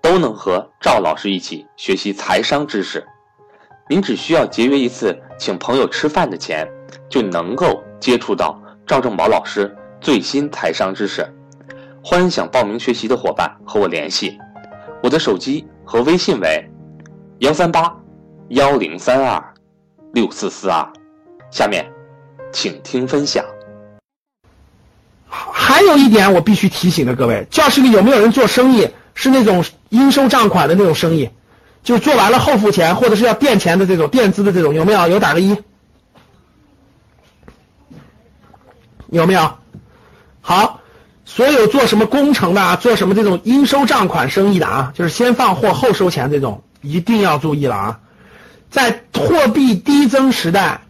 都能和赵老师一起学习财商知识。您只需要节约一次请朋友吃饭的钱，就能够接触到赵正宝老师最新财商知识。欢迎想报名学习的伙伴和我联系，我的手机和微信为幺三八幺零三二六四四二。下面，请听分享。还有一点我必须提醒的各位，教室里有没有人做生意是那种应收账款的那种生意？就做完了后付钱，或者是要垫钱的这种垫资的这种，有没有？有打个一，有没有？好，所有做什么工程的啊，做什么这种应收账款生意的啊，就是先放货后收钱这种，一定要注意了啊！在货币低增时代，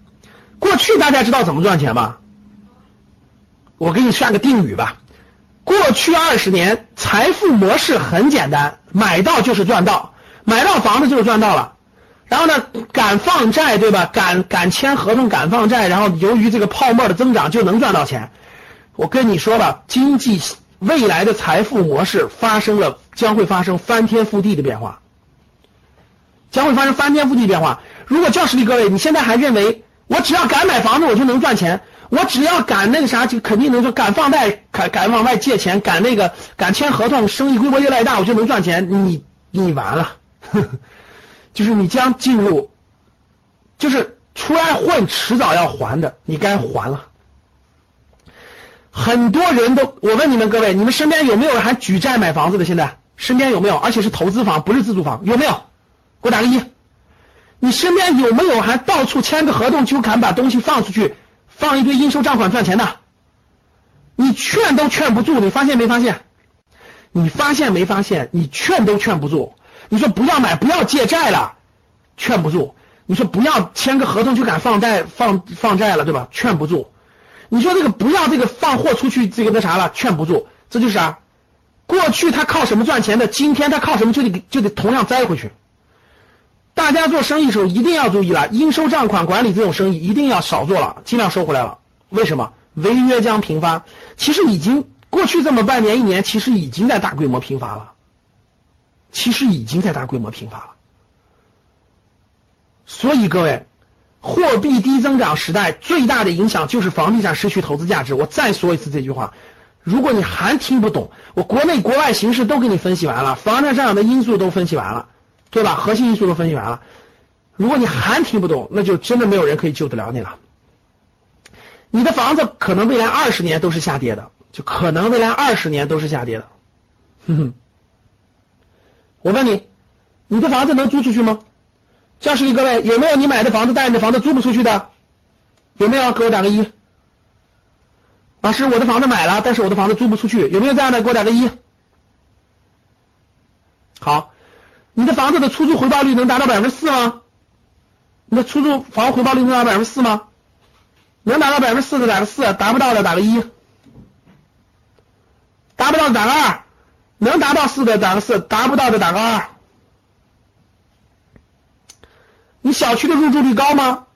过去大家知道怎么赚钱吗？我给你算个定语吧，过去二十年财富模式很简单，买到就是赚到。买到房子就是赚到了，然后呢，敢放债对吧？敢敢签合同，敢放债，然后由于这个泡沫的增长就能赚到钱。我跟你说吧，经济未来的财富模式发生了，将会发生翻天覆地的变化，将会发生翻天覆地变化。如果教室里各位，你现在还认为我只要敢买房子我就能赚钱，我只要敢那个啥就肯定能说敢放贷，敢敢往外借钱，敢那个敢签合同，生意规模越来越大我就能赚钱，你你完了呵呵。就是你将进入，就是出来混，迟早要还的，你该还了。很多人都，我问你们各位，你们身边有没有人还举债买房子的？现在身边有没有？而且是投资房，不是自住房，有没有？给我打个一。你身边有没有还到处签个合同就敢把东西放出去，放一堆应收账款赚钱的？你劝都劝不住，你发现没发现？你发现没发现？你劝都劝不住。你说不要买，不要借债了，劝不住。你说不要签个合同就敢放贷放放债了，对吧？劝不住。你说这个不要这个放货出去这个那啥了，劝不住。这就是啊，过去他靠什么赚钱的，今天他靠什么就得就得同样栽回去。大家做生意的时候一定要注意了，应收账款管理这种生意一定要少做了，尽量收回来了。为什么？违约将频发。其实已经过去这么半年一年，其实已经在大规模频发了。其实已经在大规模频发了，所以各位，货币低增长时代最大的影响就是房地产失去投资价值。我再说一次这句话，如果你还听不懂，我国内国外形势都给你分析完了，房产上涨的因素都分析完了，对吧？核心因素都分析完了，如果你还听不懂，那就真的没有人可以救得了你了。你的房子可能未来二十年都是下跌的，就可能未来二十年都是下跌的，哼哼。我问你，你的房子能租出去吗？教室里各位有没有你买的房子，但你的房子租不出去的？有没有？给我打个一。老师，我的房子买了，但是我的房子租不出去，有没有这样的？给我打个一。好，你的房子的出租回报率能达到百分之四吗？你的出租房回报率能达到百分之四吗？能达到百分之四的打个四，达不到的打个一，达不到的打个二。能达到四的打个四，达不到的打个二。你小区的入住率高吗？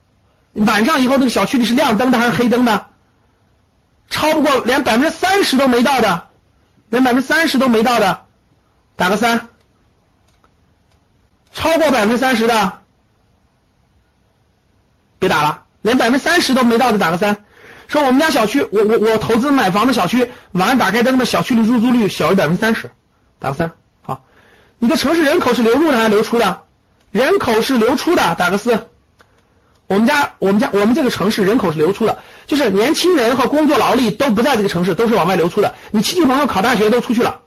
晚上以后那个小区里是亮灯的还是黑灯的？超不过连百分之三十都没到的，连百分之三十都没到的，打个三。超过百分之三十的，别打了，连百分之三十都没到的打个三。说我们家小区，我我我投资买房的小区，晚上打开灯的小区的入住率小于百分之三十，打个三。好，你的城市人口是流入的还是流出的？人口是流出的，打个四。我们家我们家我们这个城市人口是流出的，就是年轻人和工作劳力都不在这个城市，都是往外流出的。你亲戚朋友考大学都出去了，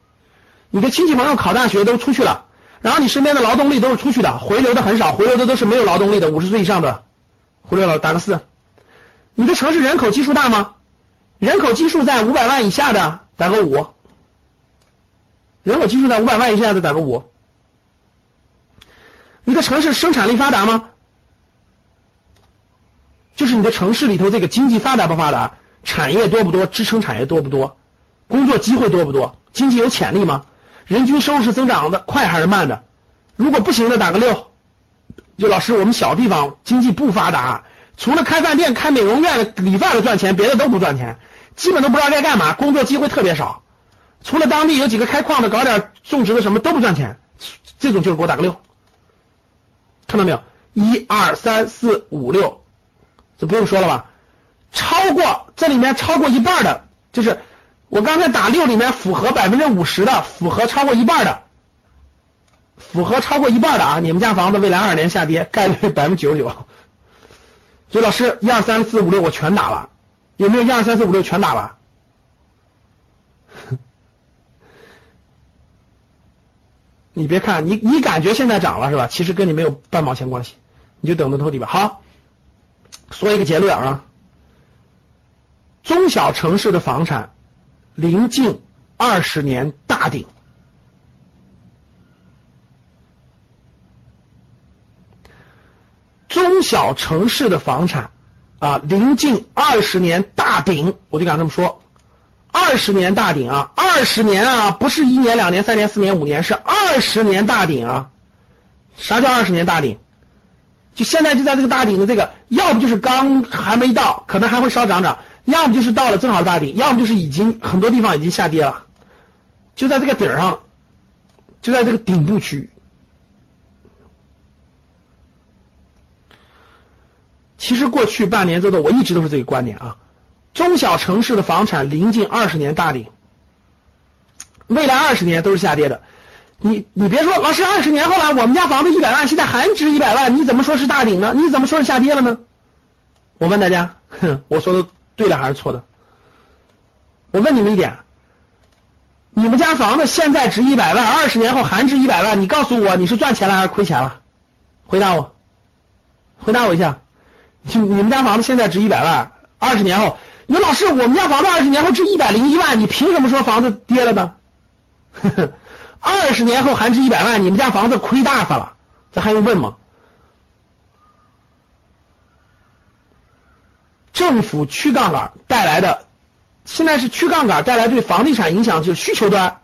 你的亲戚朋友考大学都出去了，然后你身边的劳动力都是出去的，回流的很少，回流的都是没有劳动力的，五十岁以上的，回流了，打个四。你的城市人口基数大吗？人口基数在五百万以下的打个五，人口基数在五百万以下的打个五。你的城市生产力发达吗？就是你的城市里头这个经济发达不发达，产业多不多，支撑产业多不多，工作机会多不多，经济有潜力吗？人均收入是增长的快还是慢的？如果不行的打个六。就老师，我们小地方经济不发达，除了开饭店、开美容院、理发的赚钱，别的都不赚钱，基本都不知道该干嘛，工作机会特别少。除了当地有几个开矿的，搞点种植的什么都不赚钱，这种就是给我打个六。看到没有？一二三四五六，这不用说了吧？超过这里面超过一半的，就是我刚才打六里面符合百分之五十的，符合超过一半的。符合超过一半的啊，你们家房子未来二年下跌概率百分之九十九。所以老师一二三四五六我全打了，有没有一二三四五六全打了？你别看你你感觉现在涨了是吧？其实跟你没有半毛钱关系，你就等着偷底吧。好，说一个结论啊，中小城市的房产临近二十年大顶。中小城市的房产啊，临近二十年大顶，我就敢这么说，二十年大顶啊，二十年啊，不是一年、两年、三年、四年、五年，是二十年大顶啊。啥叫二十年大顶？就现在就在这个大顶的这个，要不就是刚还没到，可能还会稍涨涨；要么就是到了正好大顶；要么就是已经很多地方已经下跌了，就在这个顶上，就在这个顶部区域。其实过去半年多的，我一直都是这个观点啊。中小城市的房产临近二十年大顶，未来二十年都是下跌的。你你别说，老师二十年后来，我们家房子一百万，现在还值一百万，你怎么说是大顶呢？你怎么说是下跌了呢？我问大家，哼，我说的对的还是错的？我问你们一点，你们家房子现在值一百万，二十年后还值一百万，你告诉我你是赚钱了还是亏钱了？回答我，回答我一下。你你们家房子现在值一百万，二十年后，你说老师，我们家房子二十年后值一百零一万，你凭什么说房子跌了呢？二十年后还值一百万，你们家房子亏大发了，这还用问吗？政府去杠杆带来的，现在是去杠杆带来对房地产影响就是需求端，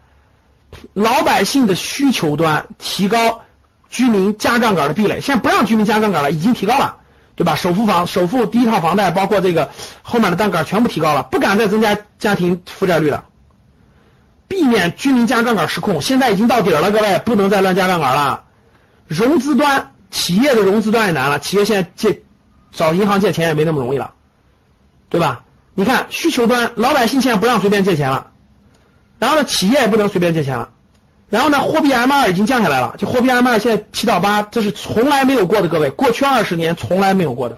老百姓的需求端提高，居民加杠杆的壁垒，现在不让居民加杠杆了，已经提高了。对吧？首付房、首付第一套房贷，包括这个后面的杠杆，全部提高了，不敢再增加家庭负债率了，避免居民加杠杆失控。现在已经到底了，各位不能再乱加杠杆了。融资端，企业的融资端也难了，企业现在借找银行借钱也没那么容易了，对吧？你看需求端，老百姓现在不让随便借钱了，然后呢，企业也不能随便借钱了。然后呢，货币 M2 已经降下来了，就货币 M2 现在七到八，这是从来没有过的，各位，过去二十年从来没有过的，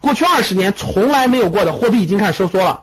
过去二十年从来没有过的货币已经开始收缩了。